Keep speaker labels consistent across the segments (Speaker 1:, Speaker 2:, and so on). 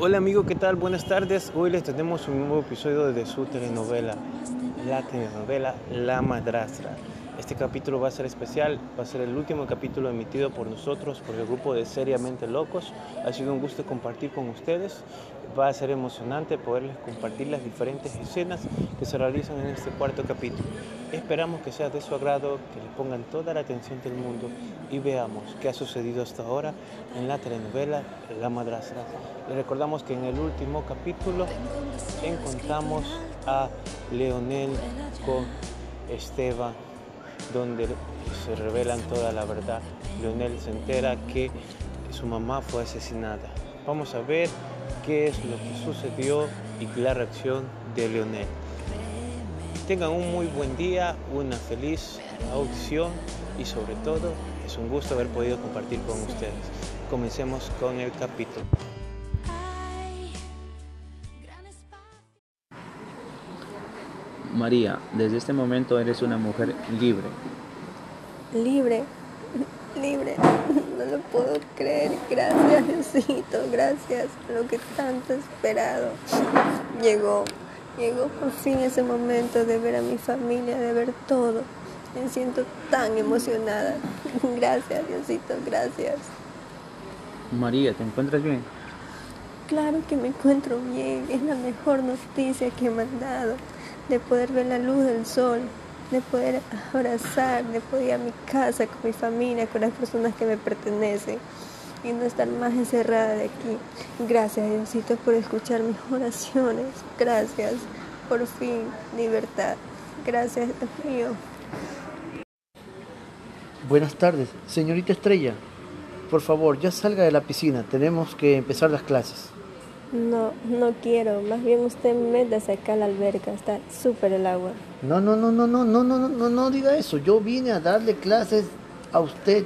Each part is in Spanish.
Speaker 1: Hola amigo, ¿qué tal? Buenas tardes. Hoy les tenemos un nuevo episodio de su telenovela, la telenovela La Madrastra. Este capítulo va a ser especial, va a ser el último capítulo emitido por nosotros, por el grupo de Seriamente Locos. Ha sido un gusto compartir con ustedes. Va a ser emocionante poderles compartir las diferentes escenas que se realizan en este cuarto capítulo. Esperamos que sea de su agrado, que le pongan toda la atención del mundo y veamos qué ha sucedido hasta ahora en la telenovela La Madrastra. Les recordamos que en el último capítulo encontramos a Leonel con Esteban donde se revelan toda la verdad. Leonel se entera que su mamá fue asesinada. Vamos a ver qué es lo que sucedió y la reacción de Leonel. Tengan un muy buen día, una feliz audición y sobre todo es un gusto haber podido compartir con ustedes. Comencemos con el capítulo.
Speaker 2: María, desde este momento eres una mujer libre.
Speaker 3: Libre, libre, no lo puedo creer. Gracias, Diosito, gracias. Lo que tanto he esperado. Llegó, llegó por fin ese momento de ver a mi familia, de ver todo. Me siento tan emocionada. Gracias, Diosito, gracias.
Speaker 2: María, ¿te encuentras bien?
Speaker 3: Claro que me encuentro bien. Es la mejor noticia que me han dado de poder ver la luz del sol, de poder abrazar, de poder ir a mi casa con mi familia, con las personas que me pertenecen y no estar más encerrada de aquí. Gracias Diosito por escuchar mis oraciones. Gracias. Por fin, libertad. Gracias, Dios mío.
Speaker 4: Buenas tardes, señorita Estrella. Por favor, ya salga de la piscina. Tenemos que empezar las clases.
Speaker 3: No, no quiero. Más bien usted métase acá a la alberca. Está súper el agua.
Speaker 4: No, no, no, no, no, no, no, no, no, no diga eso. Yo vine a darle clases a usted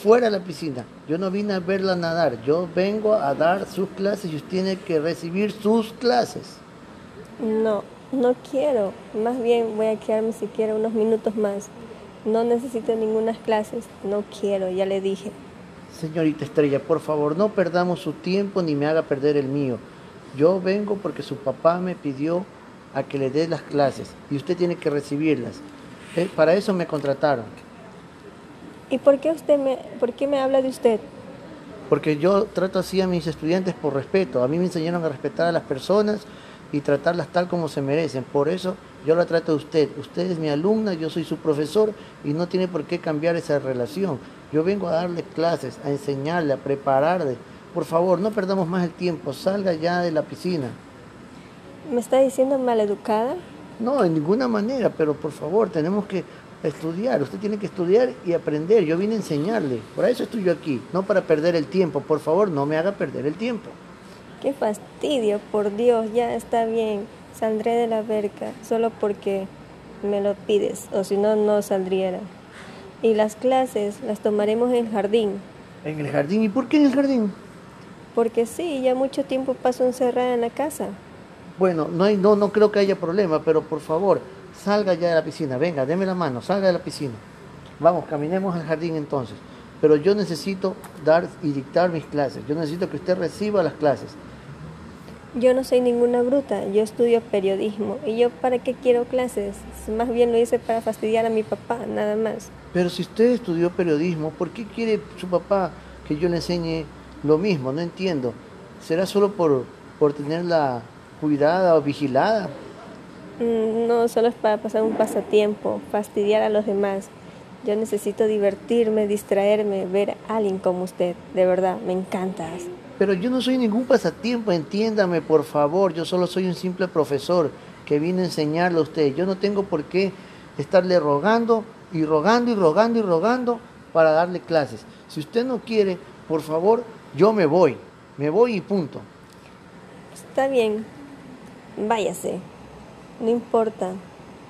Speaker 4: fuera de la piscina. Yo no vine a verla nadar. Yo vengo a dar sus clases y usted tiene que recibir sus clases.
Speaker 3: No, no quiero. Más bien voy a quedarme siquiera unos minutos más. No necesito ninguna clases. No quiero, ya le dije.
Speaker 4: Señorita Estrella, por favor, no perdamos su tiempo ni me haga perder el mío. Yo vengo porque su papá me pidió a que le dé las clases y usted tiene que recibirlas. Eh, para eso me contrataron.
Speaker 3: ¿Y por qué usted me, por qué me habla de usted?
Speaker 4: Porque yo trato así a mis estudiantes por respeto. A mí me enseñaron a respetar a las personas y tratarlas tal como se merecen. Por eso yo la trato de usted. Usted es mi alumna, yo soy su profesor y no tiene por qué cambiar esa relación. Yo vengo a darle clases, a enseñarle, a prepararle. Por favor, no perdamos más el tiempo, salga ya de la piscina.
Speaker 3: ¿Me está diciendo maleducada?
Speaker 4: No, en ninguna manera, pero por favor, tenemos que estudiar. Usted tiene que estudiar y aprender. Yo vine a enseñarle. Por eso estoy yo aquí, no para perder el tiempo. Por favor, no me haga perder el tiempo.
Speaker 3: Qué fastidio, por Dios, ya está bien. Saldré de la verca solo porque me lo pides, o si no, no saldría. Y las clases las tomaremos en el jardín.
Speaker 4: ¿En el jardín? ¿Y por qué en el jardín?
Speaker 3: Porque sí, ya mucho tiempo paso encerrada en la casa.
Speaker 4: Bueno, no, hay, no, no creo que haya problema, pero por favor, salga ya de la piscina. Venga, deme la mano, salga de la piscina. Vamos, caminemos al jardín entonces. Pero yo necesito dar y dictar mis clases. Yo necesito que usted reciba las clases.
Speaker 3: Yo no soy ninguna bruta, yo estudio periodismo. ¿Y yo para qué quiero clases? Más bien lo hice para fastidiar a mi papá, nada más.
Speaker 4: Pero si usted estudió periodismo, ¿por qué quiere su papá que yo le enseñe lo mismo? No entiendo. ¿Será solo por, por tenerla cuidada o vigilada?
Speaker 3: Mm, no, solo es para pasar un pasatiempo, fastidiar a los demás. Yo necesito divertirme, distraerme, ver a alguien como usted. De verdad, me encantas.
Speaker 4: Pero yo no soy ningún pasatiempo, entiéndame, por favor. Yo solo soy un simple profesor que vine a enseñarle a usted. Yo no tengo por qué estarle rogando y rogando y rogando y rogando para darle clases. Si usted no quiere, por favor, yo me voy. Me voy y punto.
Speaker 3: Está bien, váyase. No importa.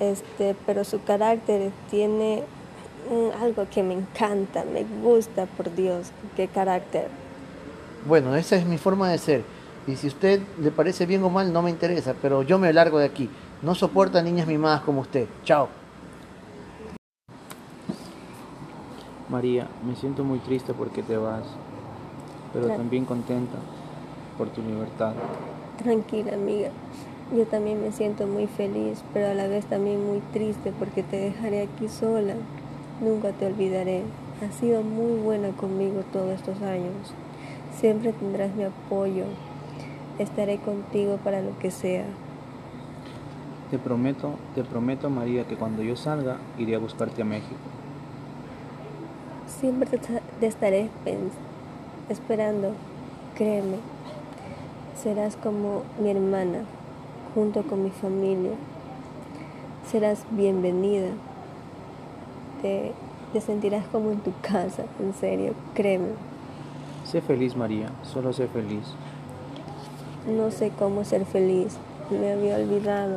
Speaker 3: Este, pero su carácter tiene algo que me encanta, me gusta, por Dios. Qué carácter.
Speaker 4: Bueno, esa es mi forma de ser. Y si usted le parece bien o mal, no me interesa, pero yo me largo de aquí. No soporto a niñas mimadas como usted. Chao.
Speaker 2: María, me siento muy triste porque te vas, pero también contenta por tu libertad.
Speaker 3: Tranquila, amiga. Yo también me siento muy feliz, pero a la vez también muy triste porque te dejaré aquí sola. Nunca te olvidaré. Has sido muy buena conmigo todos estos años. Siempre tendrás mi apoyo. Estaré contigo para lo que sea.
Speaker 2: Te prometo, te prometo María que cuando yo salga iré a buscarte a México.
Speaker 3: Siempre te, estaré esperando, créeme. Serás como mi hermana, junto con mi familia. Serás bienvenida. Te, te sentirás como en tu casa, en serio, créeme.
Speaker 2: Sé feliz, María, solo sé feliz.
Speaker 3: No sé cómo ser feliz, me había olvidado.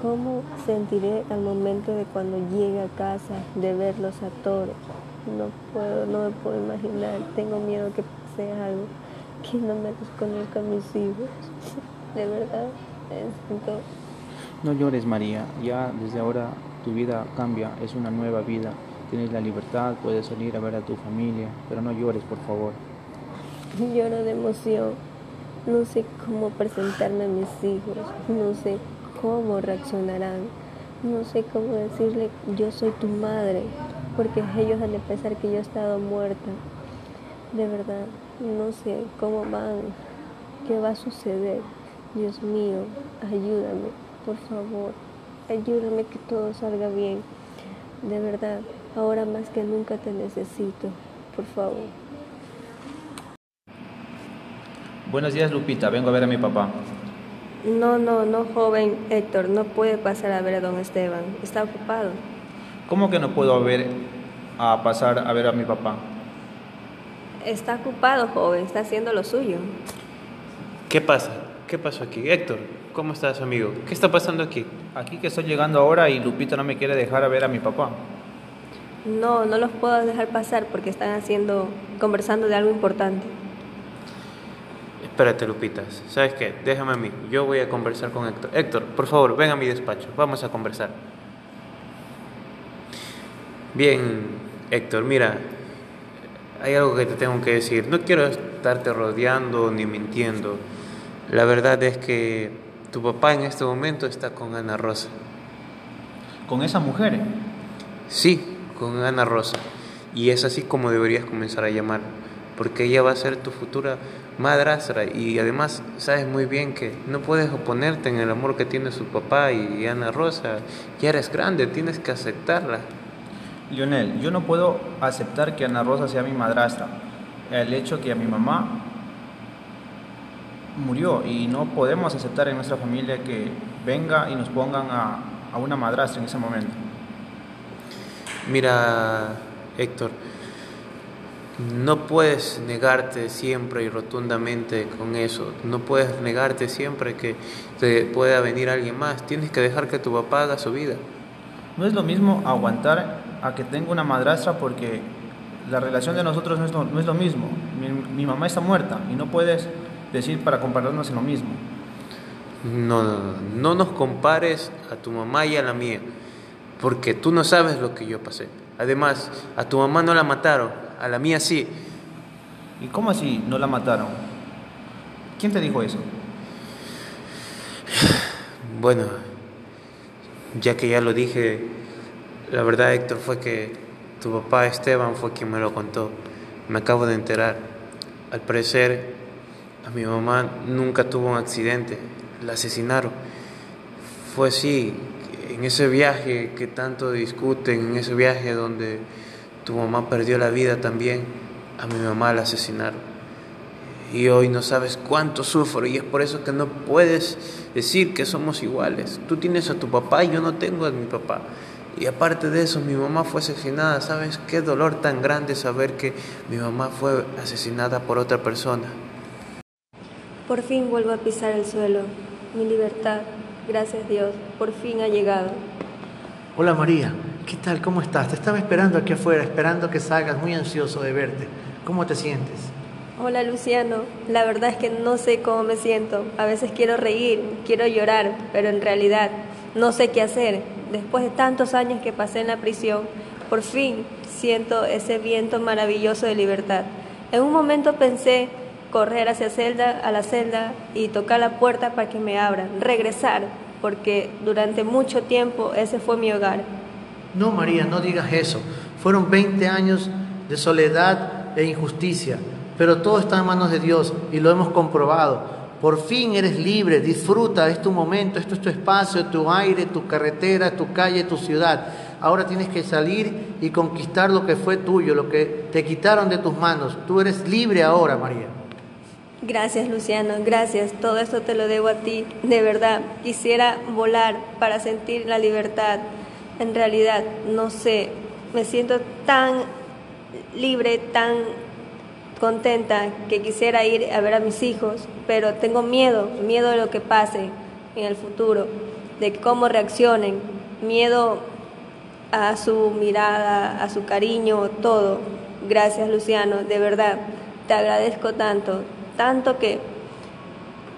Speaker 3: ¿Cómo sentiré al momento de cuando llegue a casa de verlos a todos? No puedo, no me puedo imaginar. Tengo miedo que pase algo, que no me desconozca mis hijos. De verdad, siento.
Speaker 2: No llores, María. Ya desde ahora tu vida cambia, es una nueva vida. Tienes la libertad, puedes salir a ver a tu familia, pero no llores, por favor.
Speaker 3: Lloro de emoción. No sé cómo presentarme a mis hijos. No sé cómo reaccionarán. No sé cómo decirle, yo soy tu madre porque ellos han de pensar que yo he estado muerta. De verdad, no sé cómo van, qué va a suceder. Dios mío, ayúdame, por favor, ayúdame que todo salga bien. De verdad, ahora más que nunca te necesito, por favor.
Speaker 2: Buenos días, Lupita, vengo a ver a mi papá.
Speaker 3: No, no, no, joven Héctor, no puede pasar a ver a don Esteban, está ocupado.
Speaker 2: ¿Cómo que no puedo ver a pasar a ver a mi papá?
Speaker 3: Está ocupado, joven, está haciendo lo suyo.
Speaker 1: ¿Qué pasa? ¿Qué pasó aquí? Héctor, ¿cómo estás, amigo? ¿Qué está pasando aquí?
Speaker 2: Aquí que estoy llegando ahora y Lupita no me quiere dejar a ver a mi papá.
Speaker 3: No, no los puedo dejar pasar porque están haciendo, conversando de algo importante.
Speaker 1: Espérate, Lupita. ¿Sabes qué? Déjame a mí. Yo voy a conversar con Héctor. Héctor, por favor, ven a mi despacho. Vamos a conversar. Bien, Héctor, mira, hay algo que te tengo que decir. No quiero estarte rodeando ni mintiendo. La verdad es que tu papá en este momento está con Ana Rosa.
Speaker 2: ¿Con esa mujer?
Speaker 1: Sí, con Ana Rosa. Y es así como deberías comenzar a llamar, porque ella va a ser tu futura madrastra y además sabes muy bien que no puedes oponerte en el amor que tiene su papá y Ana Rosa. Ya eres grande, tienes que aceptarla.
Speaker 2: Lionel, yo no puedo aceptar que Ana Rosa sea mi madrastra. El hecho que a mi mamá murió y no podemos aceptar en nuestra familia que venga y nos pongan a, a una madrastra en ese momento.
Speaker 1: Mira, Héctor, no puedes negarte siempre y rotundamente con eso. No puedes negarte siempre que te pueda venir alguien más. Tienes que dejar que tu papá haga su vida.
Speaker 2: No es lo mismo aguantar a que tenga una madrastra porque la relación de nosotros no es lo, no es lo mismo. Mi, mamá está muerta y no puedes decir para compararnos en lo mismo.
Speaker 1: No, no, no, no nos compares a tu mamá y a la mía, porque tú no sabes lo que yo pasé. Además, a tu mamá no la mataron, a la mía sí.
Speaker 2: ¿Y cómo así no la mataron? ¿Quién te dijo eso?
Speaker 1: Bueno, ya que ya lo dije, la verdad, Héctor, fue que tu papá Esteban fue quien me lo contó. Me acabo de enterar. Al parecer, a mi mamá nunca tuvo un accidente. La asesinaron. Fue así, en ese viaje que tanto discuten, en ese viaje donde tu mamá perdió la vida también, a mi mamá la asesinaron. Y hoy no sabes cuánto sufro y es por eso que no puedes decir que somos iguales. Tú tienes a tu papá y yo no tengo a mi papá. Y aparte de eso, mi mamá fue asesinada. ¿Sabes qué dolor tan grande saber que mi mamá fue asesinada por otra persona?
Speaker 3: Por fin vuelvo a pisar el suelo. Mi libertad, gracias Dios, por fin ha llegado.
Speaker 4: Hola María, ¿qué tal? ¿Cómo estás? Te estaba esperando aquí afuera, esperando que salgas, muy ansioso de verte. ¿Cómo te sientes?
Speaker 3: Hola Luciano, la verdad es que no sé cómo me siento. A veces quiero reír, quiero llorar, pero en realidad no sé qué hacer. Después de tantos años que pasé en la prisión, por fin siento ese viento maravilloso de libertad. En un momento pensé correr hacia celda, a la celda y tocar la puerta para que me abran, regresar, porque durante mucho tiempo ese fue mi hogar.
Speaker 4: No, María, no digas eso. Fueron 20 años de soledad e injusticia, pero todo está en manos de Dios y lo hemos comprobado. Por fin eres libre, disfruta, es tu momento, esto es tu espacio, tu aire, tu carretera, tu calle, tu ciudad. Ahora tienes que salir y conquistar lo que fue tuyo, lo que te quitaron de tus manos. Tú eres libre ahora, María.
Speaker 3: Gracias, Luciano, gracias. Todo esto te lo debo a ti. De verdad, quisiera volar para sentir la libertad. En realidad, no sé, me siento tan libre, tan contenta que quisiera ir a ver a mis hijos, pero tengo miedo, miedo de lo que pase en el futuro, de cómo reaccionen, miedo a su mirada, a su cariño, todo. Gracias, Luciano, de verdad, te agradezco tanto tanto que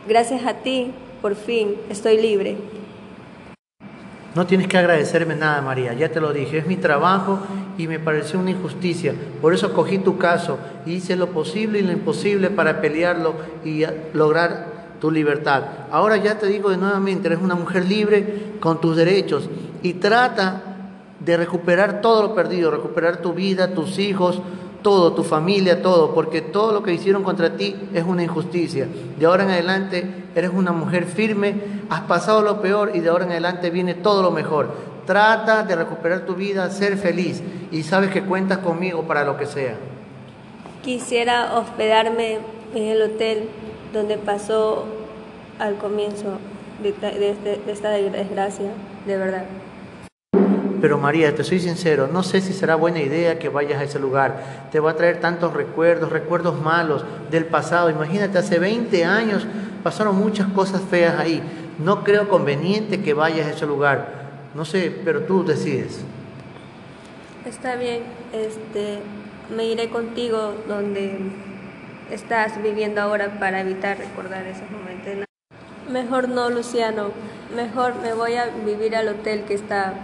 Speaker 3: gracias a ti, por fin, estoy libre.
Speaker 4: No tienes que agradecerme nada, María, ya te lo dije, es mi trabajo y me pareció una injusticia. Por eso cogí tu caso hice lo posible y lo imposible para pelearlo y lograr tu libertad. Ahora ya te digo de nuevamente, eres una mujer libre con tus derechos y trata de recuperar todo lo perdido, recuperar tu vida, tus hijos, todo, tu familia, todo, porque todo lo que hicieron contra ti es una injusticia. De ahora en adelante eres una mujer firme, has pasado lo peor y de ahora en adelante viene todo lo mejor. Trata de recuperar tu vida, ser feliz y sabes que cuentas conmigo para lo que sea.
Speaker 3: Quisiera hospedarme en el hotel donde pasó al comienzo de, de esta desgracia, de verdad.
Speaker 4: Pero María, te soy sincero, no sé si será buena idea que vayas a ese lugar. Te va a traer tantos recuerdos, recuerdos malos del pasado. Imagínate, hace 20 años pasaron muchas cosas feas ahí. No creo conveniente que vayas a ese lugar. No sé, pero tú decides.
Speaker 3: Está bien, este, me iré contigo donde estás viviendo ahora para evitar recordar esos momentos. Mejor no, Luciano. Mejor me voy a vivir al hotel que está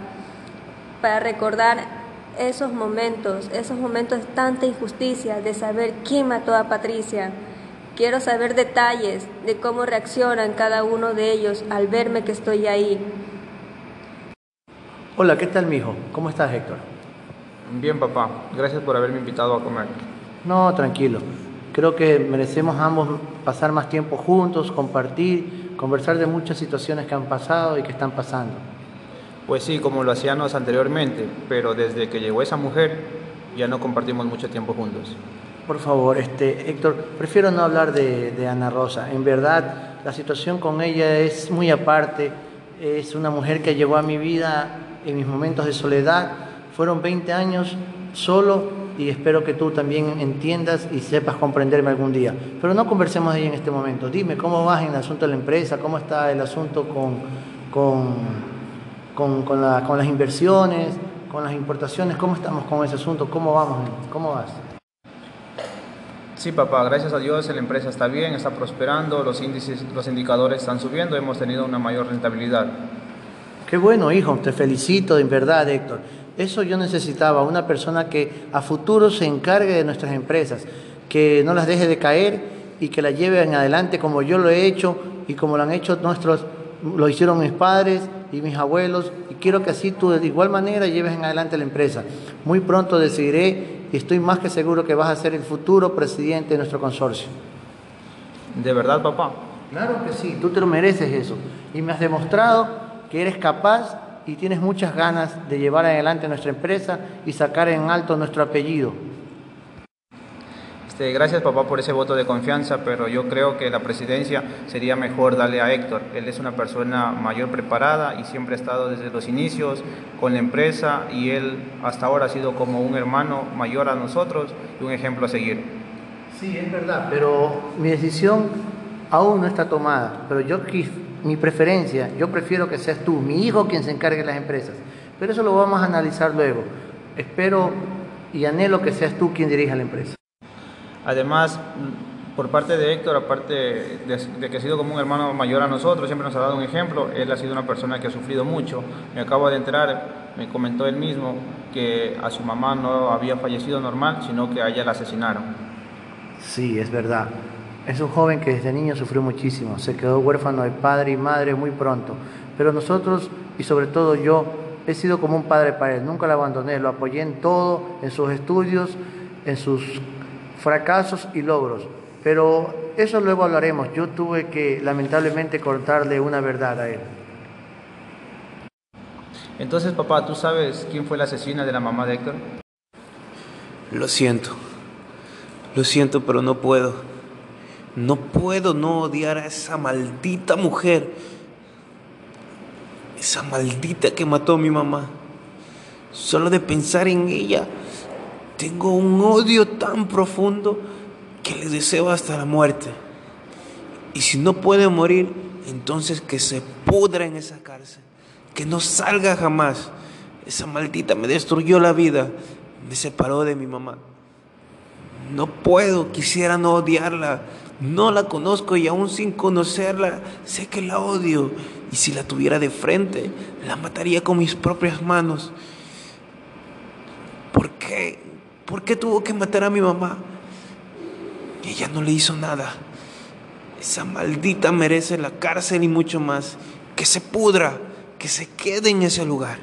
Speaker 3: para recordar esos momentos, esos momentos de tanta injusticia, de saber quién mató a Patricia. Quiero saber detalles de cómo reaccionan cada uno de ellos al verme que estoy ahí.
Speaker 4: Hola, ¿qué tal, mijo? ¿Cómo estás, Héctor?
Speaker 2: Bien, papá. Gracias por haberme invitado a comer.
Speaker 4: No, tranquilo. Creo que merecemos ambos pasar más tiempo juntos, compartir, conversar de muchas situaciones que han pasado y que están pasando.
Speaker 2: Pues sí, como lo hacíamos anteriormente, pero desde que llegó esa mujer ya no compartimos mucho tiempo juntos.
Speaker 4: Por favor, este, Héctor, prefiero no hablar de, Ana Rosa. En verdad, la situación con ella es muy aparte. Es una mujer que llegó a mi vida en mis momentos de soledad. Fueron 20 años solo y espero que tú también entiendas y sepas comprenderme algún día. Pero no conversemos de ella en este momento. Dime, ¿cómo vas en el asunto de la empresa? ¿Cómo está el asunto con, con con, con, las inversiones, con las importaciones, ¿cómo estamos con ese asunto? ¿Cómo vamos? ¿Cómo vas?
Speaker 2: Sí, papá, gracias a Dios la empresa está bien, está prosperando, los índices, los indicadores están subiendo, hemos tenido una mayor rentabilidad.
Speaker 4: Qué bueno, hijo, te felicito, en verdad, Héctor. Eso yo necesitaba, una persona que a futuro se encargue de nuestras empresas, que no las deje de caer y que las lleve en adelante como yo lo he hecho y como lo han hecho nuestros, lo hicieron mis padres y mis abuelos, y quiero que así tú de igual manera lleves en adelante la empresa. Muy pronto decidiré y estoy más que seguro que vas a ser el futuro presidente de nuestro consorcio.
Speaker 2: ¿De verdad, papá?
Speaker 4: Claro que sí, tú te lo mereces eso. Y me has demostrado que eres capaz y tienes muchas ganas de llevar adelante nuestra empresa y sacar en alto nuestro apellido.
Speaker 2: Este, gracias papá por ese voto de confianza, pero yo creo que la presidencia sería mejor darle a Héctor. Él es una persona mayor preparada y siempre ha estado desde los inicios con la empresa y él hasta ahora ha sido como un hermano mayor a nosotros y un ejemplo a seguir.
Speaker 4: Sí, es verdad, pero mi decisión aún no está tomada, pero yo mi preferencia, yo prefiero que seas tú, mi hijo, quien se encargue de las empresas. Pero eso lo vamos a analizar luego. Espero y anhelo que seas tú quien dirija la empresa.
Speaker 2: Además, por parte de Héctor, aparte de, que ha sido como un hermano mayor a nosotros, siempre nos ha dado un ejemplo, él ha sido una persona que ha sufrido mucho. Me acabo de enterar, me comentó él mismo, que a su mamá no había fallecido normal, sino que a ella la asesinaron.
Speaker 4: Sí, es verdad. Es un joven que desde niño sufrió muchísimo, se quedó huérfano de padre y madre muy pronto, pero nosotros y sobre todo yo he sido como un padre para él, nunca lo abandoné, lo apoyé en todo, en sus estudios, en sus fracasos y logros. Pero eso luego hablaremos. Yo tuve que lamentablemente cortarle una verdad a él.
Speaker 2: Entonces, papá, ¿tú sabes quién fue la asesina de la mamá de Héctor?
Speaker 1: Lo siento. Lo siento, pero no puedo. No puedo no odiar a esa maldita mujer. Esa maldita que mató a mi mamá. Solo de pensar en ella, tengo un odio tan profundo que le deseo hasta la muerte. Y si no puede morir, entonces que se pudra en esa cárcel. Que no salga jamás. Esa maldita me destruyó la vida. Me separó de mi mamá. No puedo, quisiera no odiarla. No la conozco y aún sin conocerla, sé que la odio. Y si la tuviera de frente, la mataría con mis propias manos. ¿Por qué? ¿Por qué tuvo que matar a mi mamá? Ella no le hizo nada. Esa maldita merece la cárcel y mucho más. Que se pudra, que se quede en ese lugar.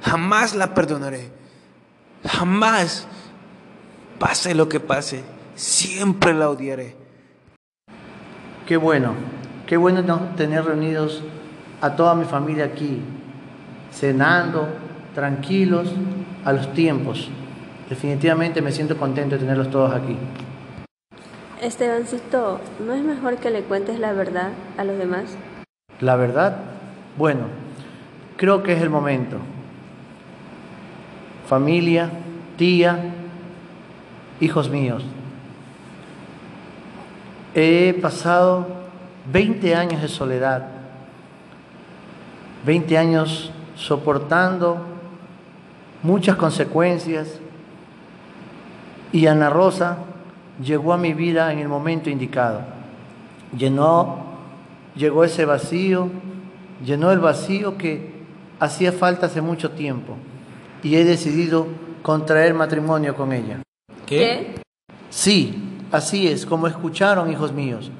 Speaker 1: Jamás la perdonaré. Jamás. Pase lo que pase, siempre la odiaré.
Speaker 4: Qué bueno, qué bueno tener reunidos a toda mi familia aquí, cenando, tranquilos, a los tiempos. Definitivamente me siento contento de tenerlos todos aquí.
Speaker 3: Estebancito, ¿no es mejor que le cuentes la verdad a los demás?
Speaker 4: ¿La verdad? Bueno, creo que es el momento. Familia, tía, hijos míos, he pasado 20 años de soledad, 20 años soportando muchas consecuencias y Ana Rosa llegó a mi vida en el momento indicado. Llenó, llegó ese vacío, llenó el vacío que hacía falta hace mucho tiempo y he decidido contraer matrimonio con ella.
Speaker 3: ¿Qué?
Speaker 4: Sí, así es, como escucharon, hijos míos.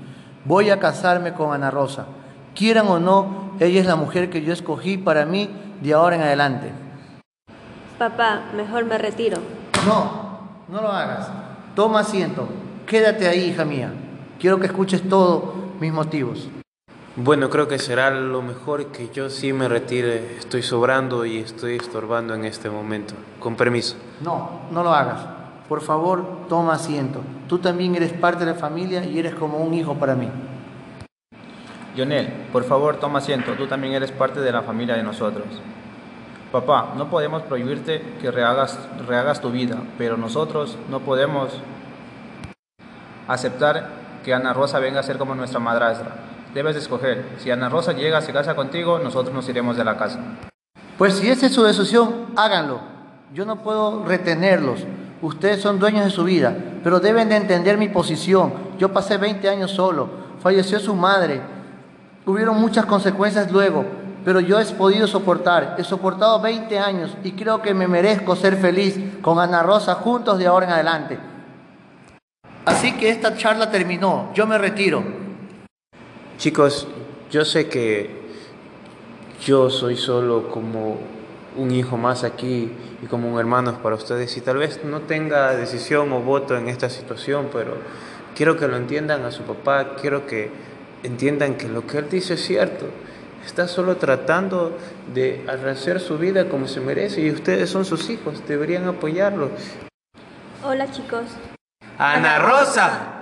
Speaker 4: Voy a casarme con Ana Rosa. Quieran o no, ella es la mujer que yo escogí para mí de ahora en adelante.
Speaker 3: Papá, mejor me retiro.
Speaker 4: No, no lo hagas. Toma asiento. Quédate ahí, hija mía. Quiero que escuches todos mis motivos.
Speaker 1: Bueno, creo que será lo mejor que yo sí me retire. Estoy sobrando y estoy estorbando en este momento. Con permiso.
Speaker 4: No, no lo hagas. Por favor, toma asiento. Tú también eres parte de la familia y eres como un hijo para mí.
Speaker 2: Lionel, por favor, toma asiento. Tú también eres parte de la familia de nosotros. Papá, no podemos prohibirte que rehagas, rehagas tu vida, pero nosotros no podemos aceptar que Ana Rosa venga a ser como nuestra madrastra. Debes escoger. Si Ana Rosa llega, se casa contigo, nosotros nos iremos de la casa.
Speaker 4: Pues si esa es su decisión, háganlo. Yo no puedo retenerlos. Ustedes son dueños de su vida, pero deben de entender mi posición. Yo pasé 20 años solo, falleció su madre, hubieron muchas consecuencias luego, pero yo he podido soportar, he soportado 20 años y creo que me merezco ser feliz con Ana Rosa juntos de ahora en adelante. Así que esta charla terminó, yo me retiro.
Speaker 1: Chicos, yo sé que yo soy solo como un hijo más aquí y como un hermano para ustedes y tal vez no tenga decisión o voto en esta situación, pero quiero que lo entiendan a su papá, quiero que entiendan que lo que él dice es cierto. Está solo tratando de hacer su vida como se merece y ustedes son sus hijos, deberían apoyarlo.
Speaker 3: Hola chicos.
Speaker 1: Ana Rosa.